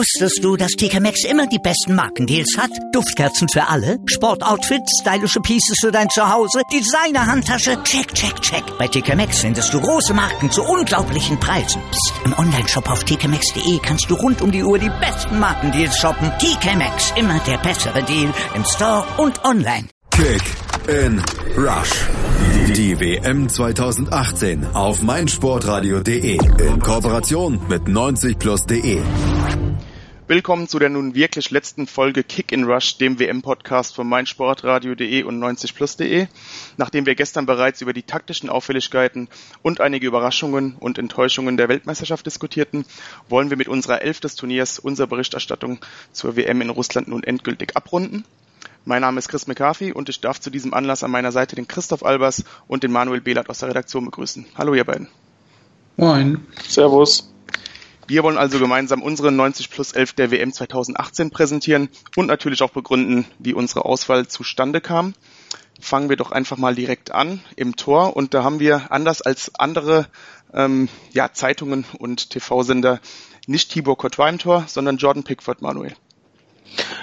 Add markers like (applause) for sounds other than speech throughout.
Wusstest du, dass TK Maxx immer die besten Markendeals hat? Duftkerzen für alle, Sportoutfits, stylische Pieces für dein Zuhause, Designer-Handtasche, check, check, check. Bei TK Maxx findest du große Marken zu unglaublichen Preisen. Psst. im Onlineshop auf tkmaxx.de kannst du rund um die Uhr die besten Markendeals shoppen. TK Maxx, immer der bessere Deal im Store und online. Kick in Rush. Die WM 2018 auf meinsportradio.de in Kooperation mit 90plus.de. Willkommen zu der nun wirklich letzten Folge Kick in Rush, dem WM-Podcast von meinsportradio.de und 90plus.de. Nachdem wir gestern bereits über die taktischen Auffälligkeiten und einige Überraschungen und Enttäuschungen der Weltmeisterschaft diskutierten, wollen wir mit unserer Elf des Turniers unsere Berichterstattung zur WM in Russland nun endgültig abrunden. Mein Name ist Chris McCarthy und ich darf zu diesem Anlass an meiner Seite den Christoph Albers und den Manuel Behlert aus der Redaktion begrüßen. Hallo ihr beiden. Moin. Servus. Wir wollen also gemeinsam unsere 90 plus 11 der WM 2018 präsentieren und natürlich auch begründen, wie unsere Auswahl zustande kam. Fangen wir doch einfach mal direkt an im Tor und da haben wir anders als andere ähm, ja, Zeitungen und TV-Sender nicht Tibor Courtois im Tor, sondern Jordan Pickford Manuel.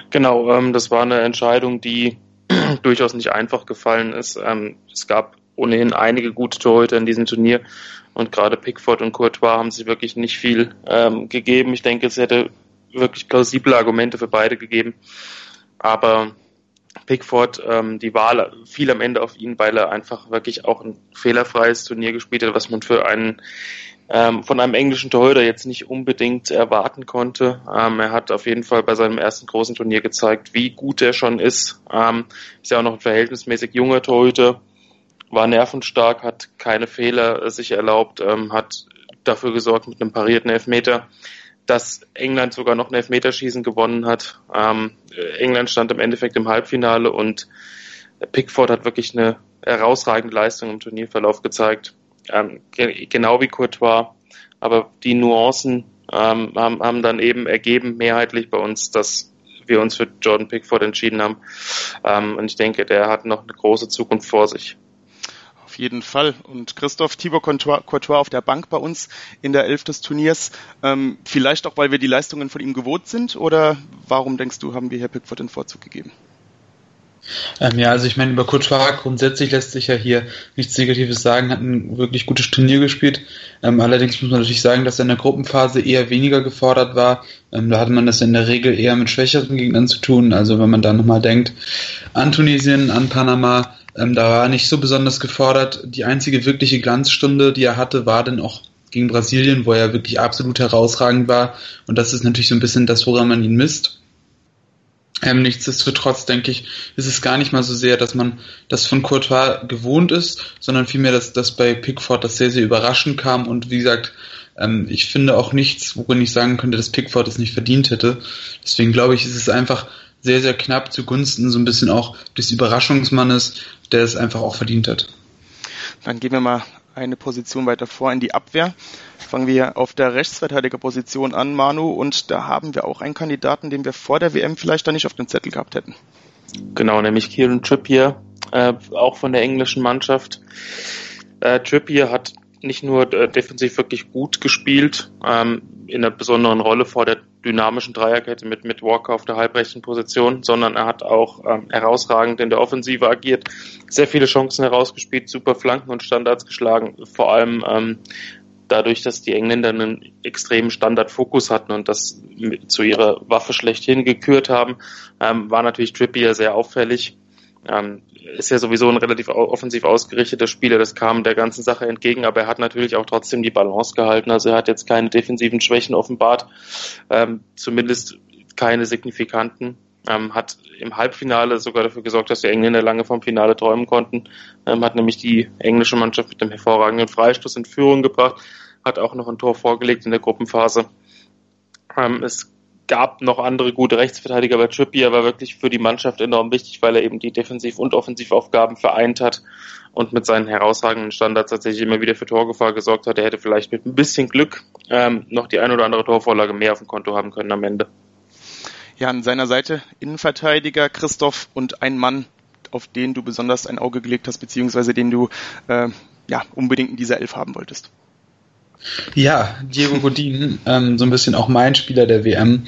Genau, ähm, das war eine Entscheidung, die (clears throat) durchaus nicht einfach gefallen ist. Ähm, es gab ohnehin einige gute Torhüter in diesem Turnier und gerade Pickford und Courtois haben sich wirklich nicht viel ähm, gegeben. Ich denke, es hätte wirklich plausible Argumente für beide gegeben. Aber Pickford, ähm, die Wahl fiel am Ende auf ihn, weil er einfach wirklich auch ein fehlerfreies Turnier gespielt hat, was man für einen ähm, von einem englischen Torhüter jetzt nicht unbedingt erwarten konnte. Ähm, er hat auf jeden Fall bei seinem ersten großen Turnier gezeigt, wie gut er schon ist. Ähm, ist ja auch noch ein verhältnismäßig junger Torhüter, war nervenstark, hat keine Fehler äh, sich erlaubt, ähm, hat dafür gesorgt mit einem parierten Elfmeter, dass England sogar noch ein Elfmeterschießen gewonnen hat. Ähm, England stand im Endeffekt im Halbfinale und Pickford hat wirklich eine herausragende Leistung im Turnierverlauf gezeigt ähm, genau wie Courtois, aber die Nuancen ähm, haben, haben dann eben ergeben, mehrheitlich bei uns, dass wir uns für Jordan Pickford entschieden haben. Ähm, und ich denke, der hat noch eine große Zukunft vor sich. Jeden Fall. Und Christoph Courtois, Courtois auf der Bank bei uns in der Elf des Turniers. Ähm, vielleicht auch, weil wir die Leistungen von ihm gewohnt sind? Oder warum denkst du, haben wir Herr Pickford den Vorzug gegeben? Ähm, ja, also ich meine, über Courtois grundsätzlich lässt sich ja hier nichts Negatives sagen, hat ein wirklich gutes Turnier gespielt. Ähm, allerdings muss man natürlich sagen, dass er in der Gruppenphase eher weniger gefordert war. Ähm, da hatte man das in der Regel eher mit schwächeren Gegnern zu tun. Also wenn man da nochmal denkt an Tunesien, an Panama, ähm, da war er nicht so besonders gefordert. Die einzige wirkliche Glanzstunde, die er hatte, war dann auch gegen Brasilien, wo er wirklich absolut herausragend war. Und das ist natürlich so ein bisschen das, woran man ihn misst. Ähm, nichtsdestotrotz denke ich, ist es gar nicht mal so sehr, dass man das von Courtois gewohnt ist, sondern vielmehr, dass, dass bei Pickford das sehr, sehr überraschend kam und wie gesagt, ähm, ich finde auch nichts, worin ich sagen könnte, dass Pickford es nicht verdient hätte. Deswegen glaube ich, ist es einfach sehr, sehr knapp zugunsten so ein bisschen auch des Überraschungsmannes, der es einfach auch verdient hat. Dann gehen wir mal eine Position weiter vor in die Abwehr. Fangen wir auf der Rechtsverteidigerposition an, Manu, und da haben wir auch einen Kandidaten, den wir vor der WM vielleicht da nicht auf dem Zettel gehabt hätten. Genau, nämlich Kieran Trippier, äh, auch von der englischen Mannschaft. Äh, Trippier hat nicht nur äh, defensiv wirklich gut gespielt, ähm, in einer besonderen Rolle vor der dynamischen Dreierkette mit, mit Walker auf der halbrechten Position, sondern er hat auch ähm, herausragend in der Offensive agiert, sehr viele Chancen herausgespielt, super Flanken und Standards geschlagen, vor allem ähm, dadurch, dass die Engländer einen extremen Standardfokus hatten und das zu ihrer Waffe schlechthin gekürt haben, ähm, war natürlich Trippier sehr auffällig. Ähm, ist ja sowieso ein relativ offensiv ausgerichteter Spieler, das kam der ganzen Sache entgegen, aber er hat natürlich auch trotzdem die Balance gehalten. Also er hat jetzt keine defensiven Schwächen offenbart, ähm, zumindest keine signifikanten. Ähm, hat im Halbfinale sogar dafür gesorgt, dass die Engländer lange vom Finale träumen konnten. Ähm, hat nämlich die englische Mannschaft mit dem hervorragenden Freistoß in Führung gebracht, hat auch noch ein Tor vorgelegt in der Gruppenphase. Ähm, es gab noch andere gute Rechtsverteidiger, aber Trippier war wirklich für die Mannschaft enorm wichtig, weil er eben die Defensiv- und Offensivaufgaben vereint hat und mit seinen herausragenden Standards tatsächlich immer wieder für Torgefahr gesorgt hat. Er hätte vielleicht mit ein bisschen Glück ähm, noch die ein oder andere Torvorlage mehr auf dem Konto haben können am Ende. Ja, an seiner Seite Innenverteidiger Christoph und ein Mann, auf den du besonders ein Auge gelegt hast, beziehungsweise den du äh, ja unbedingt in dieser Elf haben wolltest. Ja, Diego Godin, ähm, so ein bisschen auch mein Spieler der WM.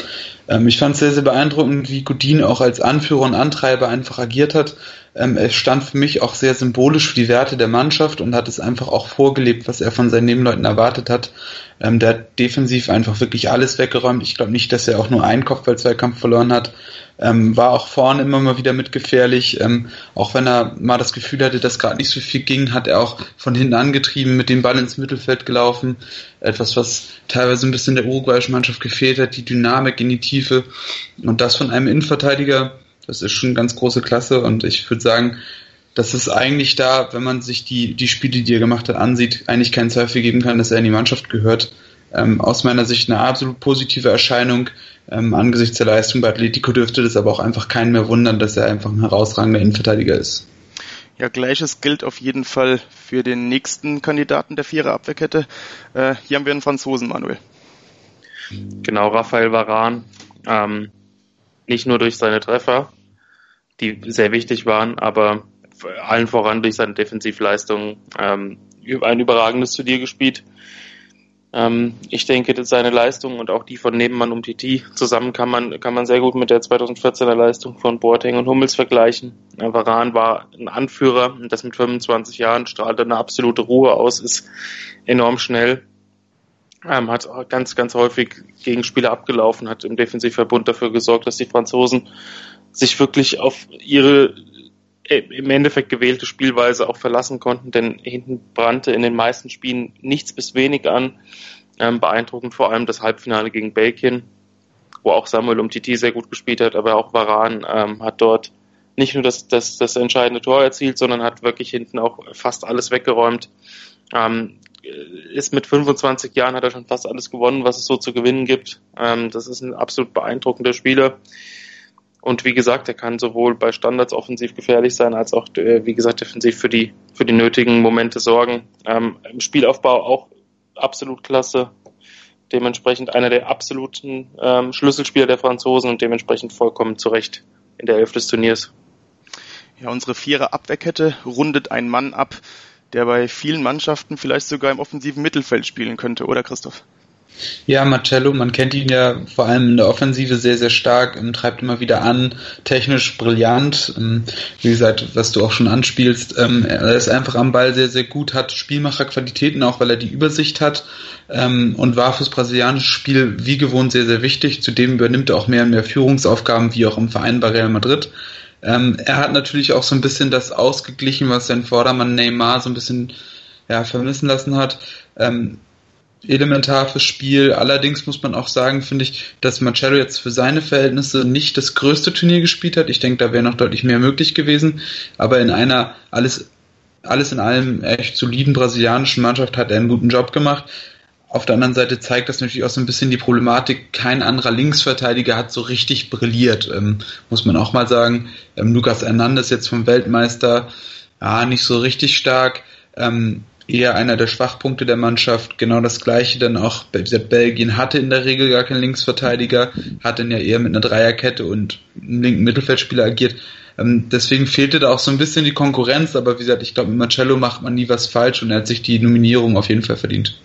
Ähm, ich fand es sehr, sehr beeindruckend, wie Godin auch als Anführer und Antreiber einfach agiert hat. Ähm, er stand für mich auch sehr symbolisch für die Werte der Mannschaft und hat es einfach auch vorgelebt, was er von seinen Nebenleuten erwartet hat. Ähm, der hat defensiv einfach wirklich alles weggeräumt. Ich glaube nicht, dass er auch nur einen Kopfball-Zweikampf verloren hat. Ähm, war auch vorne immer mal wieder mitgefährlich. Ähm, auch wenn er mal das Gefühl hatte, dass gerade nicht so viel ging, hat er auch von hinten angetrieben, mit dem Ball ins Mittelfeld gelaufen. Etwas, was teilweise ein bisschen der uruguayischen Mannschaft gefehlt hat, die Dynamik in die Tiefe. Und das von einem Innenverteidiger, das ist schon ganz große Klasse. Und ich würde sagen, das ist eigentlich da, wenn man sich die, die Spiele, die er gemacht hat, ansieht, eigentlich keinen Zweifel geben kann, dass er in die Mannschaft gehört. Ähm, aus meiner Sicht eine absolut positive Erscheinung. Ähm, angesichts der Leistung bei Atletico dürfte das aber auch einfach keinen mehr wundern, dass er einfach ein herausragender Innenverteidiger ist. Ja, gleiches gilt auf jeden Fall für den nächsten Kandidaten der Vierer Abwehrkette. Äh, hier haben wir einen Franzosen, Manuel. Genau, Raphael Varan. Ähm, nicht nur durch seine Treffer, die sehr wichtig waren, aber allen voran durch seine Defensivleistung ähm, ein überragendes Turnier gespielt. Ähm, ich denke, dass seine Leistung und auch die von Nebenmann um Titi zusammen kann man, kann man sehr gut mit der 2014er Leistung von Boateng und Hummels vergleichen. Äh, Varan war ein Anführer das mit 25 Jahren strahlt eine absolute Ruhe aus, ist enorm schnell, ähm, hat ganz, ganz häufig Gegenspieler abgelaufen, hat im Defensivverbund dafür gesorgt, dass die Franzosen sich wirklich auf ihre äh, im Endeffekt gewählte Spielweise auch verlassen konnten, denn hinten brannte in den meisten Spielen nichts bis wenig an. Ähm, beeindruckend vor allem das Halbfinale gegen Belgien, wo auch Samuel Umtiti sehr gut gespielt hat, aber auch Varan ähm, hat dort nicht nur das, das, das entscheidende Tor erzielt, sondern hat wirklich hinten auch fast alles weggeräumt. Ähm, ist mit 25 Jahren hat er schon fast alles gewonnen, was es so zu gewinnen gibt. Ähm, das ist ein absolut beeindruckender Spieler. Und wie gesagt, er kann sowohl bei Standards offensiv gefährlich sein, als auch, äh, wie gesagt, defensiv für die, für die nötigen Momente sorgen. Ähm, Im Spielaufbau auch absolut klasse. Dementsprechend einer der absoluten ähm, Schlüsselspieler der Franzosen und dementsprechend vollkommen zurecht in der Elf des Turniers. Ja, unsere Vierer Abwehrkette rundet einen Mann ab, der bei vielen Mannschaften vielleicht sogar im offensiven Mittelfeld spielen könnte, oder Christoph? Ja, Marcello, man kennt ihn ja vor allem in der Offensive sehr, sehr stark, ähm, treibt immer wieder an, technisch brillant. Ähm, wie gesagt, was du auch schon anspielst, ähm, er ist einfach am Ball sehr, sehr gut, hat Spielmacherqualitäten, auch weil er die Übersicht hat und war fürs brasilianische Spiel wie gewohnt sehr, sehr wichtig. Zudem übernimmt er auch mehr und mehr Führungsaufgaben, wie auch im Verein bei Real Madrid. Ähm, er hat natürlich auch so ein bisschen das ausgeglichen, was sein Vordermann Neymar so ein bisschen ja, vermissen lassen hat. Ähm, elementar fürs Spiel. Allerdings muss man auch sagen, finde ich, dass Marcello jetzt für seine Verhältnisse nicht das größte Turnier gespielt hat. Ich denke, da wäre noch deutlich mehr möglich gewesen. Aber in einer alles, alles in allem echt soliden brasilianischen Mannschaft hat er einen guten Job gemacht. Auf der anderen Seite zeigt das natürlich auch so ein bisschen die Problematik, kein anderer Linksverteidiger hat so richtig brilliert, ähm, muss man auch mal sagen. Ähm, Lucas Hernandez jetzt vom Weltmeister, ja, nicht so richtig stark. Ähm, eher einer der Schwachpunkte der Mannschaft. Genau das gleiche dann auch, Belgien hatte in der Regel gar keinen Linksverteidiger, hat dann ja eher mit einer Dreierkette und einem linken Mittelfeldspieler agiert. Ähm, deswegen fehlte da auch so ein bisschen die Konkurrenz, aber wie gesagt, ich glaube, mit Marcello macht man nie was falsch und er hat sich die Nominierung auf jeden Fall verdient.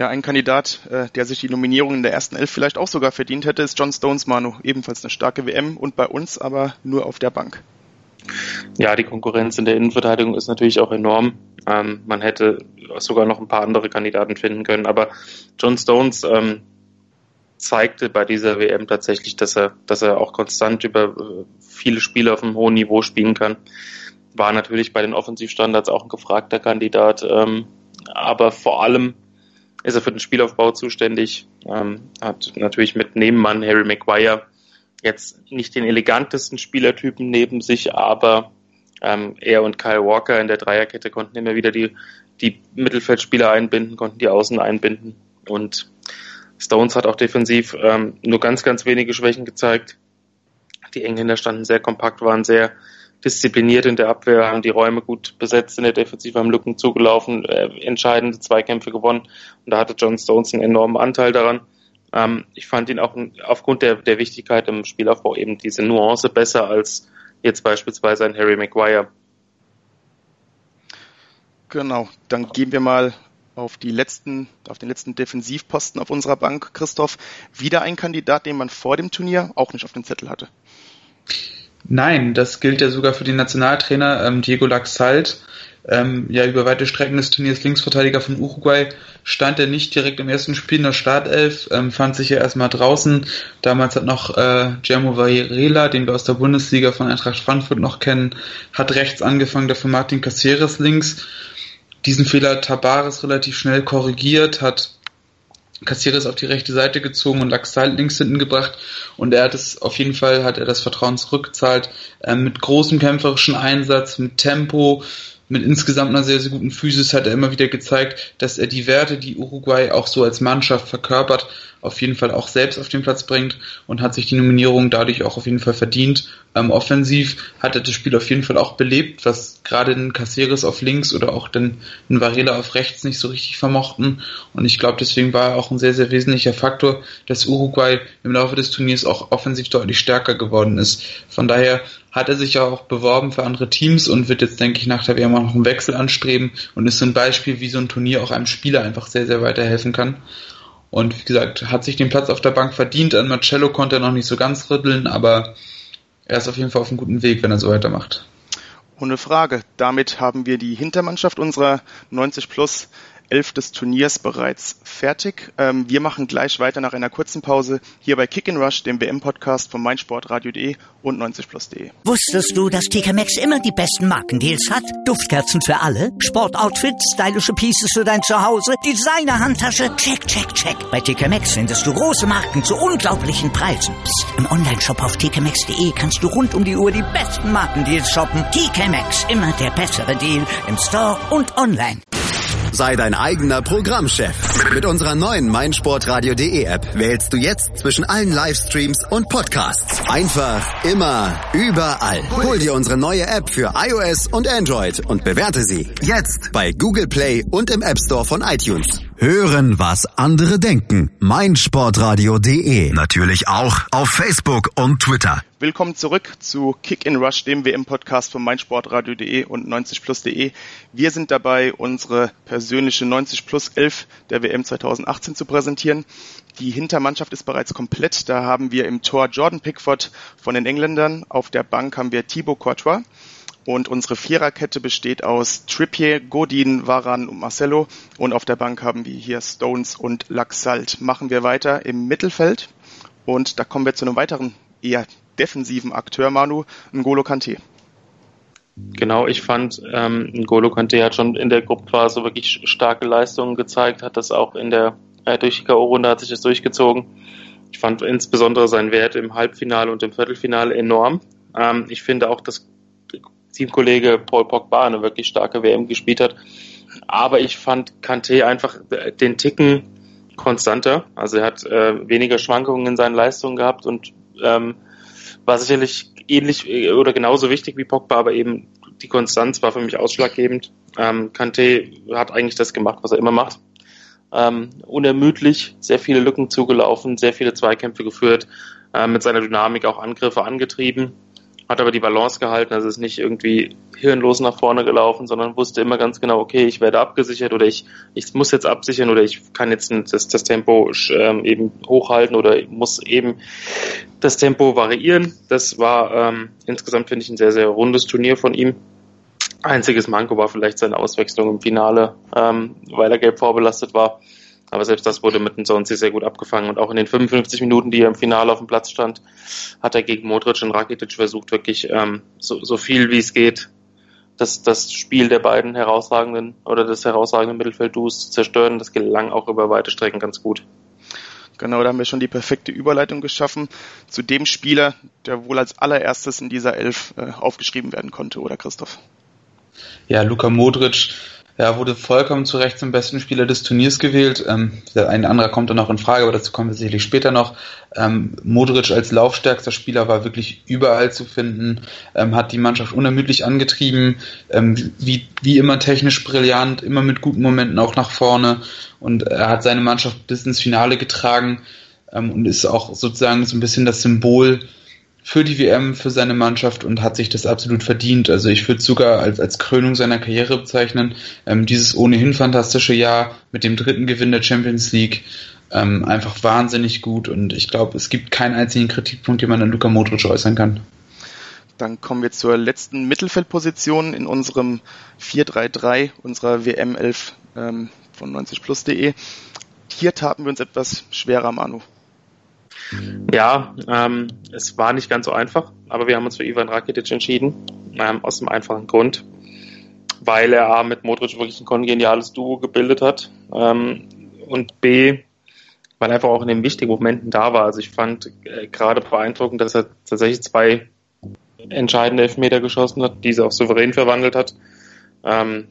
Ja, ein Kandidat, äh, der sich die Nominierung in der ersten Elf vielleicht auch sogar verdient hätte, ist John Stones Manu. Ebenfalls eine starke WM und bei uns aber nur auf der Bank. Ja, die Konkurrenz in der Innenverteidigung ist natürlich auch enorm. Ähm, man hätte sogar noch ein paar andere Kandidaten finden können, aber John Stones ähm, zeigte bei dieser WM tatsächlich, dass er, dass er auch konstant über äh, viele Spiele auf einem hohen Niveau spielen kann. War natürlich bei den Offensivstandards auch ein gefragter Kandidat, ähm, aber vor allem ist er für den Spielaufbau zuständig, ähm, hat natürlich mit Nebenmann Harry Maguire jetzt nicht den elegantesten Spielertypen neben sich, aber ähm, er und Kyle Walker in der Dreierkette konnten immer wieder die, die Mittelfeldspieler einbinden, konnten die Außen einbinden. Und Stones hat auch defensiv ähm, nur ganz, ganz wenige Schwächen gezeigt. Die Engländer standen sehr kompakt, waren sehr diszipliniert in der Abwehr, haben die Räume gut besetzt in der Defensive, haben Lücken zugelaufen, äh, entscheidende Zweikämpfe gewonnen. Und da hatte John Stones einen enormen Anteil daran. Ähm, ich fand ihn auch aufgrund der, der Wichtigkeit im Spielaufbau eben diese Nuance besser als jetzt beispielsweise ein Harry Maguire. Genau, dann gehen wir mal auf die letzten, auf den letzten Defensivposten auf unserer Bank, Christoph, wieder ein Kandidat, den man vor dem Turnier auch nicht auf dem Zettel hatte. Nein, das gilt ja sogar für den Nationaltrainer ähm, Diego Laxalt. Ähm, ja, über weite Strecken des Turniers Linksverteidiger von Uruguay stand er nicht direkt im ersten Spiel in der Startelf, ähm, fand sich ja erstmal draußen. Damals hat noch äh, Germo Varela, den wir aus der Bundesliga von Eintracht Frankfurt noch kennen, hat rechts angefangen, dafür Martin Caceres links. Diesen Fehler hat Tabares relativ schnell korrigiert, hat Caceres auf die rechte Seite gezogen und Laxal links hinten gebracht. Und er hat es auf jeden Fall hat er das Vertrauen zurückgezahlt äh, mit großem kämpferischen Einsatz, mit Tempo, mit insgesamt einer sehr, sehr guten Physis hat er immer wieder gezeigt, dass er die Werte, die Uruguay auch so als Mannschaft verkörpert, auf jeden Fall auch selbst auf den Platz bringt und hat sich die Nominierung dadurch auch auf jeden Fall verdient. Ähm, offensiv hat er das Spiel auf jeden Fall auch belebt, was gerade den Caceres auf links oder auch den, den Varela auf rechts nicht so richtig vermochten. Und ich glaube, deswegen war er auch ein sehr, sehr wesentlicher Faktor, dass Uruguay im Laufe des Turniers auch offensiv deutlich stärker geworden ist. Von daher hat er sich ja auch beworben für andere Teams und wird jetzt, denke ich, nach der WM auch noch einen Wechsel anstreben und ist so ein Beispiel, wie so ein Turnier auch einem Spieler einfach sehr, sehr weiterhelfen kann. Und wie gesagt, hat sich den Platz auf der Bank verdient. An Marcello konnte er noch nicht so ganz rütteln, aber er ist auf jeden Fall auf einem guten Weg, wenn er so weitermacht. Ohne Frage. Damit haben wir die Hintermannschaft unserer 90 Plus 11 des Turniers bereits fertig. Ähm, wir machen gleich weiter nach einer kurzen Pause hier bei Kick Rush, dem WM-Podcast von meinsportradio.de und 90plus.de. Wusstest du, dass TK Maxx immer die besten Markendeals hat? Duftkerzen für alle, Sportoutfits, stylische Pieces für dein Zuhause, Designer-Handtasche, check, check, check. Bei TK Maxx findest du große Marken zu unglaublichen Preisen. Psst. im Onlineshop auf tkmaxx.de kannst du rund um die Uhr die besten Markendeals shoppen. TK Maxx, immer der bessere Deal im Store und online. Sei dein eigener Programmchef. Mit unserer neuen meinsportradio.de App wählst du jetzt zwischen allen Livestreams und Podcasts. Einfach, immer, überall. Hol dir unsere neue App für iOS und Android und bewerte sie jetzt bei Google Play und im App Store von iTunes. Hören, was andere denken. meinsportradio.de. Natürlich auch auf Facebook und Twitter. Willkommen zurück zu Kick in Rush, dem WM-Podcast von meinsportradio.de und 90plus.de. Wir sind dabei, unsere persönliche 90 plus 11 der WM 2018 zu präsentieren. Die Hintermannschaft ist bereits komplett. Da haben wir im Tor Jordan Pickford von den Engländern. Auf der Bank haben wir Thibaut Courtois. Und unsere Viererkette besteht aus Trippier, Godin, Varan und Marcelo. Und auf der Bank haben wir hier Stones und Laxalt. Machen wir weiter im Mittelfeld. Und da kommen wir zu einem weiteren eher defensiven Akteur, Manu, N'Golo Kante. Genau, ich fand, ähm, N'Golo Kante hat schon in der Gruppenphase wirklich starke Leistungen gezeigt, hat das auch in der äh, durch die K.O.-Runde hat sich das durchgezogen. Ich fand insbesondere seinen Wert im Halbfinale und im Viertelfinale enorm. Ähm, ich finde auch, dass Teamkollege Paul Pogba eine wirklich starke WM gespielt hat. Aber ich fand Kante einfach den Ticken konstanter. Also er hat äh, weniger Schwankungen in seinen Leistungen gehabt und ähm, war sicherlich ähnlich äh, oder genauso wichtig wie Pogba, aber eben die Konstanz war für mich ausschlaggebend. Ähm, Kante hat eigentlich das gemacht, was er immer macht. Ähm, unermüdlich, sehr viele Lücken zugelaufen, sehr viele Zweikämpfe geführt, äh, mit seiner Dynamik auch Angriffe angetrieben, hat aber die Balance gehalten, also ist nicht irgendwie hirnlos nach vorne gelaufen, sondern wusste immer ganz genau, okay, ich werde abgesichert oder ich, ich muss jetzt absichern oder ich kann jetzt das, das Tempo ähm, eben hochhalten oder muss eben das Tempo variieren. Das war ähm, insgesamt, finde ich, ein sehr, sehr rundes Turnier von ihm. Einziges Manko war vielleicht seine Auswechslung im Finale, ähm, weil er gelb vorbelastet war. Aber selbst das wurde mit dem Sonsi sehr gut abgefangen. Und auch in den 55 Minuten, die er im Finale auf dem Platz stand, hat er gegen Modric und Rakitic versucht, wirklich ähm, so, so viel wie es geht, das, das Spiel der beiden herausragenden oder des herausragenden Mittelfeldduos zu zerstören. Das gelang auch über weite Strecken ganz gut. Genau, da haben wir schon die perfekte Überleitung geschaffen zu dem Spieler, der wohl als allererstes in dieser Elf äh, aufgeschrieben werden konnte, oder Christoph? Ja, Luka Modric ja, wurde vollkommen zu Recht zum besten Spieler des Turniers gewählt. Ähm, ein anderer kommt dann noch in Frage, aber dazu kommen wir sicherlich später noch. Ähm, Modric als laufstärkster Spieler war wirklich überall zu finden, ähm, hat die Mannschaft unermüdlich angetrieben, ähm, wie, wie immer technisch brillant, immer mit guten Momenten auch nach vorne und er hat seine Mannschaft bis ins Finale getragen ähm, und ist auch sozusagen so ein bisschen das Symbol für die WM, für seine Mannschaft und hat sich das absolut verdient. Also ich würde sogar als, als Krönung seiner Karriere bezeichnen, ähm, dieses ohnehin fantastische Jahr mit dem dritten Gewinn der Champions League ähm, einfach wahnsinnig gut und ich glaube, es gibt keinen einzigen Kritikpunkt, den man an Luka Modric äußern kann. Dann kommen wir zur letzten Mittelfeldposition in unserem 4-3-3 unserer WM 11 ähm, von 90plus.de. Hier taten wir uns etwas schwerer, Manu. Ja, ähm, es war nicht ganz so einfach, aber wir haben uns für Ivan Rakitic entschieden, ähm, aus dem einfachen Grund, weil er A, mit Modric wirklich ein kongeniales Duo gebildet hat ähm, und B, weil er einfach auch in den wichtigen Momenten da war. Also ich fand äh, gerade beeindruckend, dass er tatsächlich zwei entscheidende Elfmeter geschossen hat, diese auch souverän verwandelt hat. Ähm,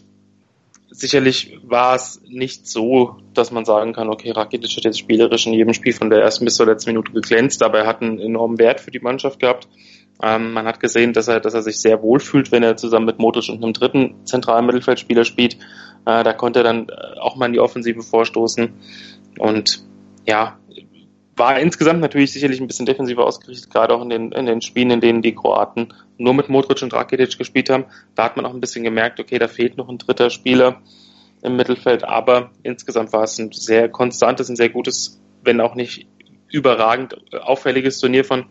sicherlich war es nicht so, dass man sagen kann, okay, Rakitic hat jetzt spielerisch in jedem Spiel von der ersten bis zur letzten Minute geglänzt, aber er hat einen enormen Wert für die Mannschaft gehabt. Ähm, man hat gesehen, dass er, dass er sich sehr wohl fühlt, wenn er zusammen mit Modric und einem dritten zentralen Mittelfeldspieler spielt. Äh, da konnte er dann auch mal in die Offensive vorstoßen. Und ja, war insgesamt natürlich sicherlich ein bisschen defensiver ausgerichtet, gerade auch in den, in den Spielen, in denen die Kroaten nur mit Modric und Rakitic gespielt haben. Da hat man auch ein bisschen gemerkt, okay, da fehlt noch ein dritter Spieler im Mittelfeld, aber insgesamt war es ein sehr konstantes, ein sehr gutes, wenn auch nicht überragend auffälliges Turnier von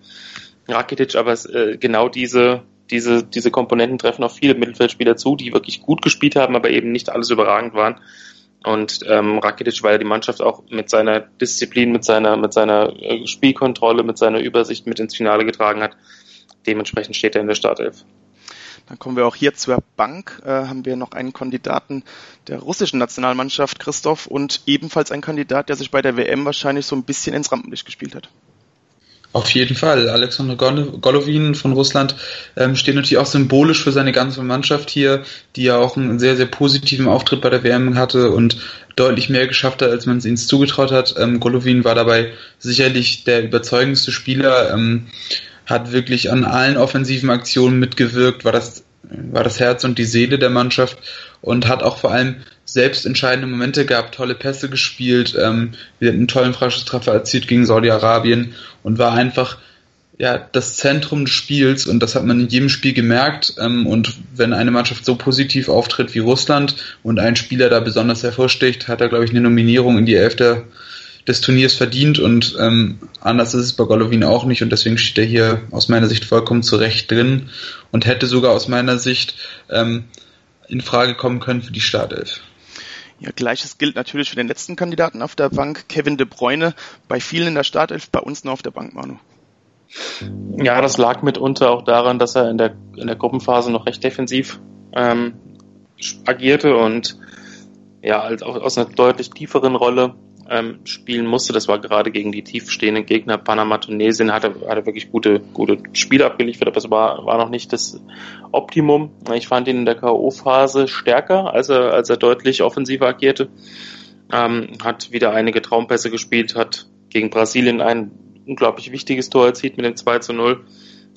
Rakitic, aber es, äh, genau diese, diese, diese Komponenten treffen auf viele Mittelfeldspieler zu, die wirklich gut gespielt haben, aber eben nicht alles überragend waren. Und ähm, Rakitic, weil er die Mannschaft auch mit seiner Disziplin, mit seiner, mit seiner äh, Spielkontrolle, mit seiner Übersicht mit ins Finale getragen hat. Dementsprechend steht er in der Startelf. Dann kommen wir auch hier zur Bank. Äh, haben wir noch einen Kandidaten der russischen Nationalmannschaft, Christoph, und ebenfalls ein Kandidat, der sich bei der WM wahrscheinlich so ein bisschen ins Rampenlicht gespielt hat. Auf jeden Fall. Alexander Golovin von Russland ähm, steht natürlich auch symbolisch für seine ganze Mannschaft hier, die ja auch einen sehr, sehr positiven Auftritt bei der WM hatte und deutlich mehr geschafft hat, als man es ihnen zugetraut hat. Ähm, Golovin war dabei sicherlich der überzeugendste Spieler, ähm, hat wirklich an allen offensiven Aktionen mitgewirkt, war das, war das Herz und die Seele der Mannschaft und hat auch vor allem selbst entscheidende Momente gehabt, tolle Pässe gespielt, ähm, wir hatten einen tollen Freischusstreffer erzielt gegen Saudi-Arabien und war einfach ja das Zentrum des Spiels und das hat man in jedem Spiel gemerkt ähm, und wenn eine Mannschaft so positiv auftritt wie Russland und ein Spieler da besonders hervorsticht, hat er glaube ich eine Nominierung in die Elfte des Turniers verdient und ähm, anders ist es bei Golovin auch nicht und deswegen steht er hier aus meiner Sicht vollkommen zurecht drin und hätte sogar aus meiner Sicht ähm, in Frage kommen können für die Startelf. Ja, gleiches gilt natürlich für den letzten Kandidaten auf der Bank, Kevin De Bruyne. Bei vielen in der Startelf, bei uns nur auf der Bank, Manu. Ja, das lag mitunter auch daran, dass er in der, in der Gruppenphase noch recht defensiv ähm, agierte und ja, halt auch aus einer deutlich tieferen Rolle ähm, spielen musste. Das war gerade gegen die tiefstehenden Gegner Panama, Tunesien, hat er, hat er wirklich gute, gute Spiele abgeliefert, aber es war, war noch nicht das Optimum. Ich fand ihn in der K.O.-Phase stärker, als er, als er deutlich offensiver agierte. Ähm, hat wieder einige Traumpässe gespielt, hat gegen Brasilien ein unglaublich wichtiges Tor erzielt mit dem 2 zu 0.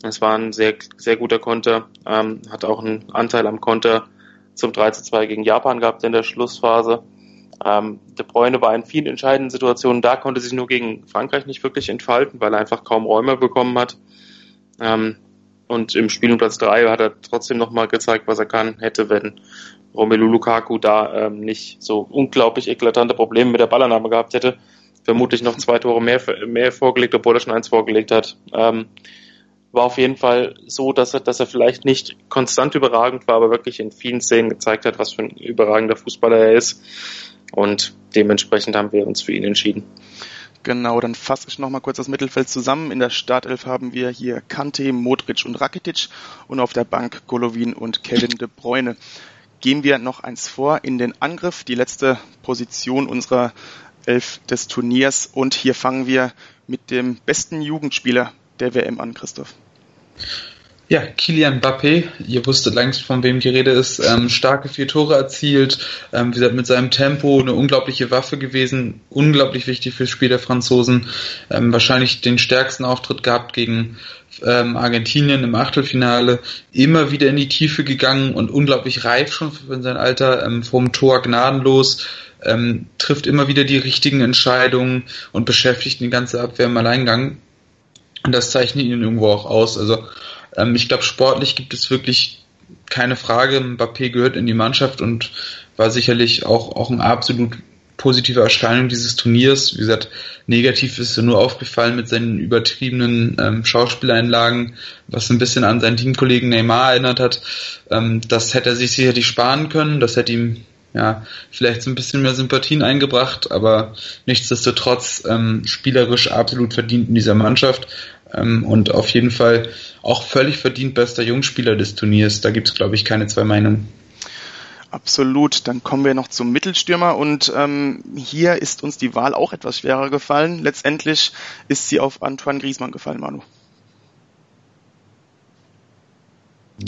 Es war ein sehr, sehr guter Konter, ähm, hat auch einen Anteil am Konter zum 3 zu 2 gegen Japan gehabt in der Schlussphase. Ähm, De Bruyne war in vielen entscheidenden Situationen da, konnte sich nur gegen Frankreich nicht wirklich entfalten, weil er einfach kaum Räume bekommen hat. Ähm, und im Spiel um Platz 3 hat er trotzdem nochmal gezeigt, was er kann, hätte, wenn Romelu Lukaku da ähm, nicht so unglaublich eklatante Probleme mit der Ballannahme gehabt hätte. Vermutlich noch zwei Tore mehr, mehr vorgelegt, obwohl er schon eins vorgelegt hat. Ähm, war auf jeden Fall so, dass er, dass er vielleicht nicht konstant überragend war, aber wirklich in vielen Szenen gezeigt hat, was für ein überragender Fußballer er ist. Und dementsprechend haben wir uns für ihn entschieden. Genau, dann fasse ich nochmal kurz das Mittelfeld zusammen. In der Startelf haben wir hier Kante, Modric und Rakitic und auf der Bank Golovin und Kevin De Bruyne. Gehen wir noch eins vor in den Angriff, die letzte Position unserer Elf des Turniers und hier fangen wir mit dem besten Jugendspieler der WM an, Christoph. Ja, Kilian Mbappé, ihr wusstet längst, von wem die Rede ist, ähm, starke vier Tore erzielt, ähm, wie gesagt, mit seinem Tempo eine unglaubliche Waffe gewesen, unglaublich wichtig fürs Spiel der Franzosen, ähm, wahrscheinlich den stärksten Auftritt gehabt gegen ähm, Argentinien im Achtelfinale, immer wieder in die Tiefe gegangen und unglaublich reif schon für sein Alter, ähm, vom Tor gnadenlos, ähm, trifft immer wieder die richtigen Entscheidungen und beschäftigt die ganze Abwehr im Alleingang Und das zeichnet ihn irgendwo auch aus. Also ähm, ich glaube, sportlich gibt es wirklich keine Frage. Mbappé gehört in die Mannschaft und war sicherlich auch, auch ein absolut positive Erscheinung dieses Turniers. Wie gesagt, negativ ist er nur aufgefallen mit seinen übertriebenen ähm, Schauspieleinlagen, was ein bisschen an seinen Teamkollegen Neymar erinnert hat. Ähm, das hätte er sich sicherlich sparen können. Das hätte ihm ja, vielleicht so ein bisschen mehr Sympathien eingebracht, aber nichtsdestotrotz ähm, spielerisch absolut verdient in dieser Mannschaft ähm, und auf jeden Fall auch völlig verdient bester Jungspieler des Turniers. Da gibt es, glaube ich, keine zwei Meinungen. Absolut. Dann kommen wir noch zum Mittelstürmer und ähm, hier ist uns die Wahl auch etwas schwerer gefallen. Letztendlich ist sie auf Antoine Griezmann gefallen, Manu.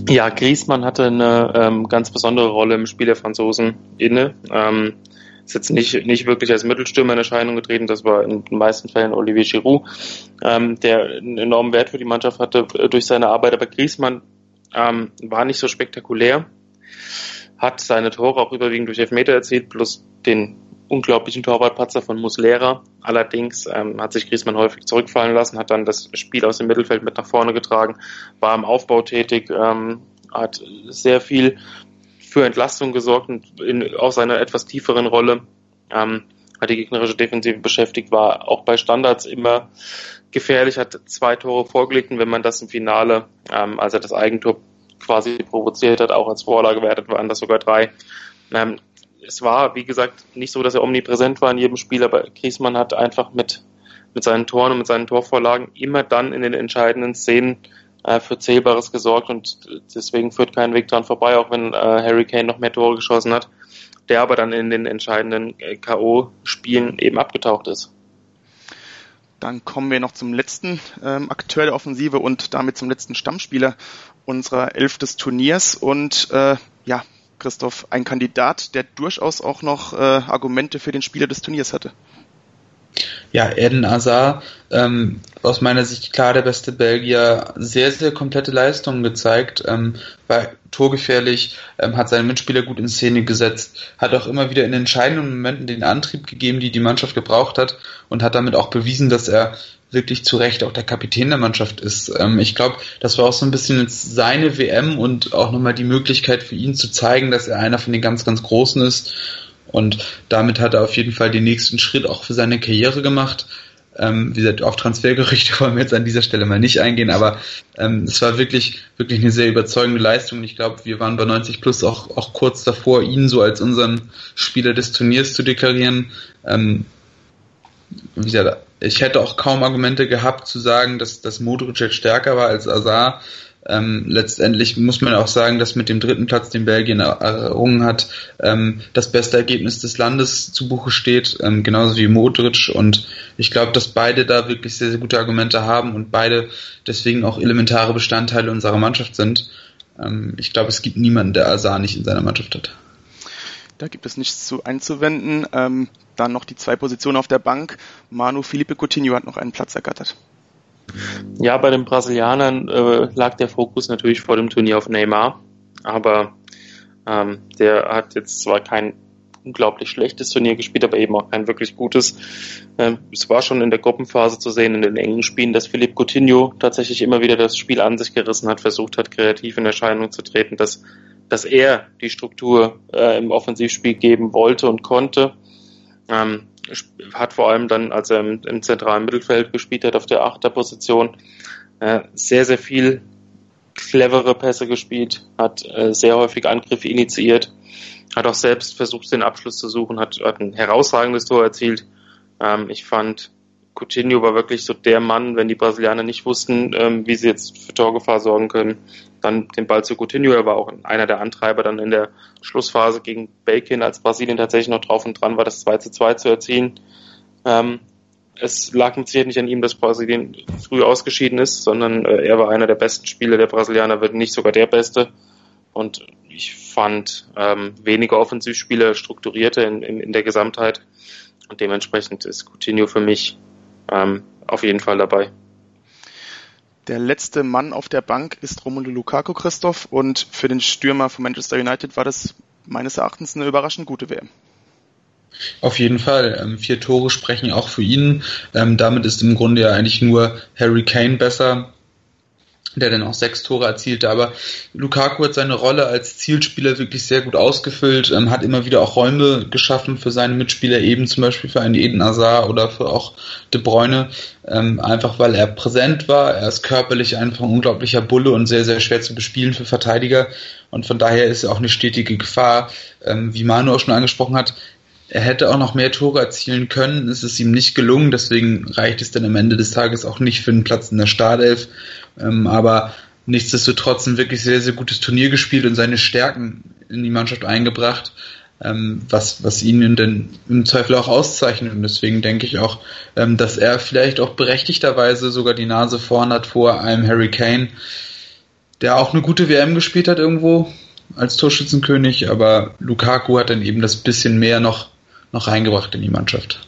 Ja, Griezmann hatte eine ähm, ganz besondere Rolle im Spiel der Franzosen inne. Ähm, ist jetzt nicht, nicht wirklich als Mittelstürmer in Erscheinung getreten, das war in den meisten Fällen Olivier Giroud, ähm, der einen enormen Wert für die Mannschaft hatte äh, durch seine Arbeit, aber Griezmann ähm, war nicht so spektakulär, hat seine Tore auch überwiegend durch Elfmeter erzielt, plus den unglaublichen Torwartpatzer von Muslera. Allerdings ähm, hat sich Griezmann häufig zurückfallen lassen, hat dann das Spiel aus dem Mittelfeld mit nach vorne getragen, war im Aufbau tätig, ähm, hat sehr viel für Entlastung gesorgt und in, auch seiner etwas tieferen Rolle ähm, hat die gegnerische Defensive beschäftigt, war auch bei Standards immer gefährlich, hat zwei Tore vorgelegt und wenn man das im Finale, ähm, als er das Eigentor quasi provoziert hat, auch als Vorlage wertet, waren das sogar drei. Ähm, es war, wie gesagt, nicht so, dass er omnipräsent war in jedem Spiel, aber Griezmann hat einfach mit, mit seinen Toren und mit seinen Torvorlagen immer dann in den entscheidenden Szenen äh, für Zählbares gesorgt und deswegen führt kein Weg dran vorbei, auch wenn äh, Harry Kane noch mehr Tore geschossen hat, der aber dann in den entscheidenden äh, K.O.-Spielen eben abgetaucht ist. Dann kommen wir noch zum letzten ähm, Akteur der Offensive und damit zum letzten Stammspieler unserer Elf des Turniers. Und äh, ja, Christoph, ein Kandidat, der durchaus auch noch äh, Argumente für den Spieler des Turniers hatte. Ja, Eden Hazard, ähm, aus meiner Sicht klar der beste Belgier, sehr, sehr komplette Leistungen gezeigt, ähm, war torgefährlich, ähm, hat seine Mitspieler gut in Szene gesetzt, hat auch immer wieder in entscheidenden Momenten den Antrieb gegeben, die die Mannschaft gebraucht hat und hat damit auch bewiesen, dass er wirklich zu Recht auch der Kapitän der Mannschaft ist. Ähm, ich glaube, das war auch so ein bisschen seine WM und auch nochmal die Möglichkeit für ihn zu zeigen, dass er einer von den ganz, ganz Großen ist. Und damit hat er auf jeden Fall den nächsten Schritt auch für seine Karriere gemacht. Ähm, wie gesagt, auf Transfergerüchte (laughs) wollen wir jetzt an dieser Stelle mal nicht eingehen, aber ähm, es war wirklich, wirklich eine sehr überzeugende Leistung. Ich glaube, wir waren bei 90 Plus auch, auch kurz davor, ihn so als unseren Spieler des Turniers zu deklarieren. Ähm, ich hätte auch kaum Argumente gehabt zu sagen, dass, dass Modric jetzt stärker war als Azar. Ähm, letztendlich muss man auch sagen, dass mit dem dritten Platz, den Belgien errungen hat, ähm, das beste Ergebnis des Landes zu Buche steht, ähm, genauso wie Modric. Und ich glaube, dass beide da wirklich sehr, sehr gute Argumente haben und beide deswegen auch elementare Bestandteile unserer Mannschaft sind. Ähm, ich glaube, es gibt niemanden, der Azar nicht in seiner Mannschaft hat. Da gibt es nichts zu einzuwenden. Ähm, dann noch die zwei Positionen auf der Bank. Manu Felipe Coutinho hat noch einen Platz ergattert. Ja, bei den Brasilianern äh, lag der Fokus natürlich vor dem Turnier auf Neymar, aber ähm, der hat jetzt zwar kein unglaublich schlechtes Turnier gespielt, aber eben auch kein wirklich gutes. Ähm, es war schon in der Gruppenphase zu sehen, in den engen Spielen, dass Philipp Coutinho tatsächlich immer wieder das Spiel an sich gerissen hat, versucht hat, kreativ in Erscheinung zu treten, dass, dass er die Struktur äh, im Offensivspiel geben wollte und konnte. Ähm, hat vor allem dann, als er im, im, zentralen Mittelfeld gespielt hat, auf der Achterposition, äh, sehr, sehr viel clevere Pässe gespielt, hat äh, sehr häufig Angriffe initiiert, hat auch selbst versucht, den Abschluss zu suchen, hat, hat ein herausragendes Tor erzielt. Ähm, ich fand, Coutinho war wirklich so der Mann, wenn die Brasilianer nicht wussten, ähm, wie sie jetzt für Torgefahr sorgen können, dann den Ball zu Coutinho. Er war auch einer der Antreiber dann in der Schlussphase gegen Belgien, als Brasilien tatsächlich noch drauf und dran war, das 2 zu 2 zu erzielen. Ähm, es lag mit Sicherheit nicht an ihm, dass Brasilien früh ausgeschieden ist, sondern äh, er war einer der besten Spieler der Brasilianer, wird nicht sogar der beste. Und ich fand ähm, weniger Offensivspieler strukturierter in, in, in der Gesamtheit. Und dementsprechend ist Coutinho für mich ähm, auf jeden Fall dabei. Der letzte Mann auf der Bank ist Romelu Lukaku, Christoph, und für den Stürmer von Manchester United war das meines Erachtens eine überraschend gute WM. Auf jeden Fall. Ähm, vier Tore sprechen auch für ihn. Ähm, damit ist im Grunde ja eigentlich nur Harry Kane besser der dann auch sechs Tore erzielte. Aber Lukaku hat seine Rolle als Zielspieler wirklich sehr gut ausgefüllt, ähm, hat immer wieder auch Räume geschaffen für seine Mitspieler, eben zum Beispiel für einen Eden Hazard oder für auch De Bruyne, ähm, einfach weil er präsent war. Er ist körperlich einfach ein unglaublicher Bulle und sehr, sehr schwer zu bespielen für Verteidiger. Und von daher ist er auch eine stetige Gefahr. Ähm, wie Manu auch schon angesprochen hat, er hätte auch noch mehr Tore erzielen können, es ist ihm nicht gelungen, deswegen reicht es dann am Ende des Tages auch nicht für einen Platz in der Startelf. Ähm, aber nichtsdestotrotz ein wirklich sehr, sehr gutes Turnier gespielt und seine Stärken in die Mannschaft eingebracht, ähm, was, was ihn in den, im Zweifel auch auszeichnet. Und deswegen denke ich auch, ähm, dass er vielleicht auch berechtigterweise sogar die Nase vorn hat vor einem Harry Kane, der auch eine gute WM gespielt hat irgendwo als Torschützenkönig, aber Lukaku hat dann eben das bisschen mehr noch noch reingebracht in die Mannschaft.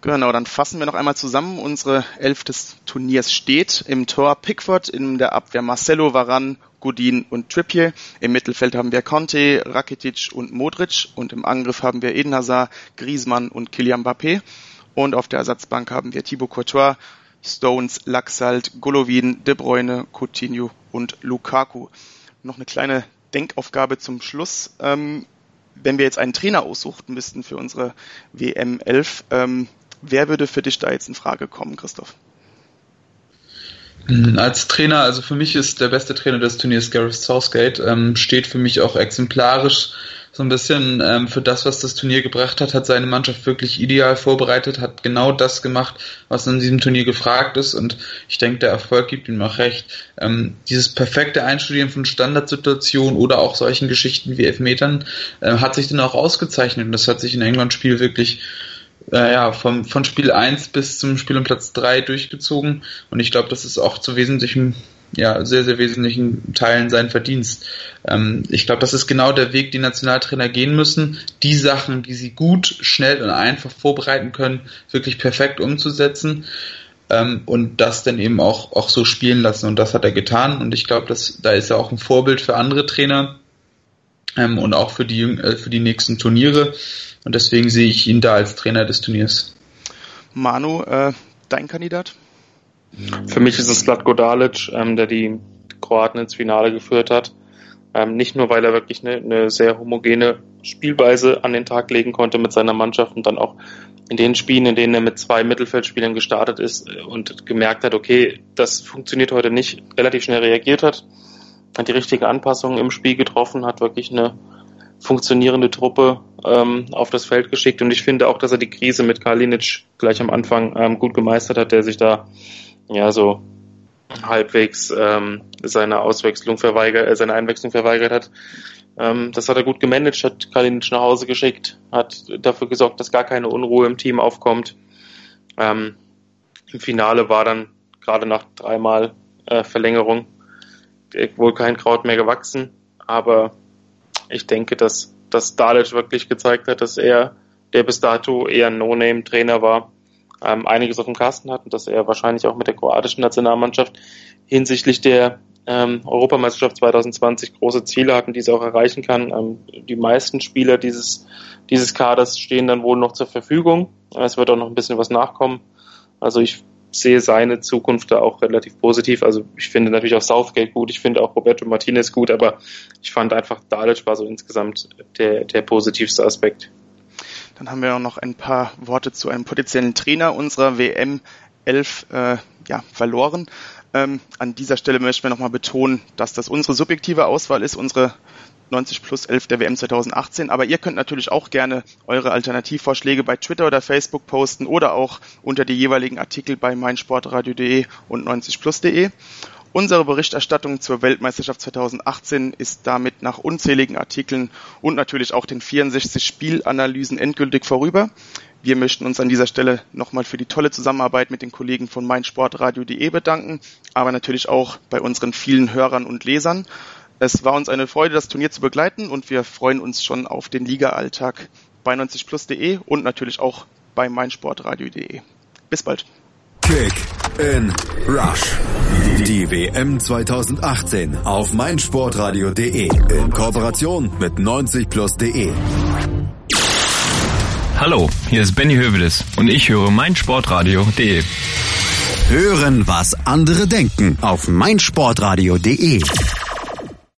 Genau, dann fassen wir noch einmal zusammen. Unsere Elf des Turniers steht im Tor Pickford, in der Abwehr Marcelo, Varan, Godin und Trippier. Im Mittelfeld haben wir Conte, Rakitic und Modric und im Angriff haben wir Eden Hazard, Griezmann und Kylian Mbappé. Und auf der Ersatzbank haben wir Thibaut Courtois, Stones, Laxalt, Golovin, De Bruyne, Coutinho und Lukaku. Noch eine kleine Denkaufgabe zum Schluss. Ähm, wenn wir jetzt einen Trainer aussuchen müssten für unsere WM 11, ähm, wer würde für dich da jetzt in Frage kommen, Christoph? Als Trainer, also für mich ist der beste Trainer des Turniers Gareth Southgate, ähm, steht für mich auch exemplarisch so ein bisschen ähm, für das, was das Turnier gebracht hat, hat seine Mannschaft wirklich ideal vorbereitet, hat genau das gemacht, was in diesem Turnier gefragt ist und ich denke, der Erfolg gibt ihm auch recht. Ähm, dieses perfekte Einstudieren von Standardsituationen oder auch solchen Geschichten wie Elfmetern äh, hat sich dann auch ausgezeichnet und das hat sich in England-Spiel wirklich äh, ja, vom, von Spiel 1 bis zum Spiel um Platz 3 durchgezogen und ich glaube, das ist auch zu wesentlichem ja, sehr, sehr wesentlichen Teilen sein Verdienst. Ähm, ich glaube, das ist genau der Weg, den Nationaltrainer gehen müssen, die Sachen, die sie gut, schnell und einfach vorbereiten können, wirklich perfekt umzusetzen ähm, und das dann eben auch, auch so spielen lassen. Und das hat er getan. Und ich glaube, da ist er auch ein Vorbild für andere Trainer ähm, und auch für die, äh, für die nächsten Turniere. Und deswegen sehe ich ihn da als Trainer des Turniers. Manu, äh, dein Kandidat? Für mich ist es Zlatko Dalic, ähm, der die Kroaten ins Finale geführt hat. Ähm, nicht nur, weil er wirklich eine, eine, sehr homogene Spielweise an den Tag legen konnte mit seiner Mannschaft und dann auch in den Spielen, in denen er mit zwei Mittelfeldspielern gestartet ist und gemerkt hat, okay, das funktioniert heute nicht, relativ schnell reagiert hat, hat die richtigen Anpassungen im Spiel getroffen, hat wirklich eine funktionierende Truppe ähm, auf das Feld geschickt und ich finde auch, dass er die Krise mit Kalinic gleich am Anfang ähm, gut gemeistert hat, der sich da ja so halbwegs ähm, seine Auswechslung verweigert, äh, seine Einwechslung verweigert hat. Ähm, das hat er gut gemanagt, hat Kalinic nach Hause geschickt, hat dafür gesorgt, dass gar keine Unruhe im Team aufkommt. Ähm, Im Finale war dann gerade nach dreimal äh, Verlängerung wohl kein Kraut mehr gewachsen, aber ich denke, dass, dass Dalic wirklich gezeigt hat, dass er, der bis dato eher ein No-Name-Trainer war, ähm, einiges auf dem Kasten hat und dass er wahrscheinlich auch mit der kroatischen Nationalmannschaft hinsichtlich der ähm, Europameisterschaft 2020 große Ziele hat und diese auch erreichen kann. Ähm, die meisten Spieler dieses, dieses Kaders stehen dann wohl noch zur Verfügung. Es wird auch noch ein bisschen was nachkommen. Also ich sehe seine Zukunft da auch relativ positiv. Also ich finde natürlich auch Southgate gut, ich finde auch Roberto Martinez gut, aber ich fand einfach Dalic war so insgesamt der, der positivste Aspekt. Dann haben wir auch noch ein paar Worte zu einem potenziellen Trainer unserer WM 11 äh, ja, verloren. Ähm, an dieser Stelle möchten wir nochmal betonen, dass das unsere subjektive Auswahl ist, unsere 90 plus 11 der WM 2018. Aber ihr könnt natürlich auch gerne eure Alternativvorschläge bei Twitter oder Facebook posten oder auch unter die jeweiligen Artikel bei meinsportradio.de und 90plus.de. Unsere Berichterstattung zur Weltmeisterschaft 2018 ist damit nach unzähligen Artikeln und natürlich auch den 64 Spielanalysen endgültig vorüber. Wir möchten uns an dieser Stelle nochmal für die tolle Zusammenarbeit mit den Kollegen von meinsportradio.de bedanken, aber natürlich auch bei unseren vielen Hörern und Lesern. Es war uns eine Freude, das Turnier zu begleiten und wir freuen uns schon auf den Liga-Alltag bei 90plus.de und natürlich auch bei meinsportradio.de. Bis bald. Kick in Rush. Die WM 2018 auf meinsportradio.de in Kooperation mit 90plus.de. Hallo, hier ist Benny Hövedes und ich höre meinsportradio.de. Hören, was andere denken auf meinsportradio.de.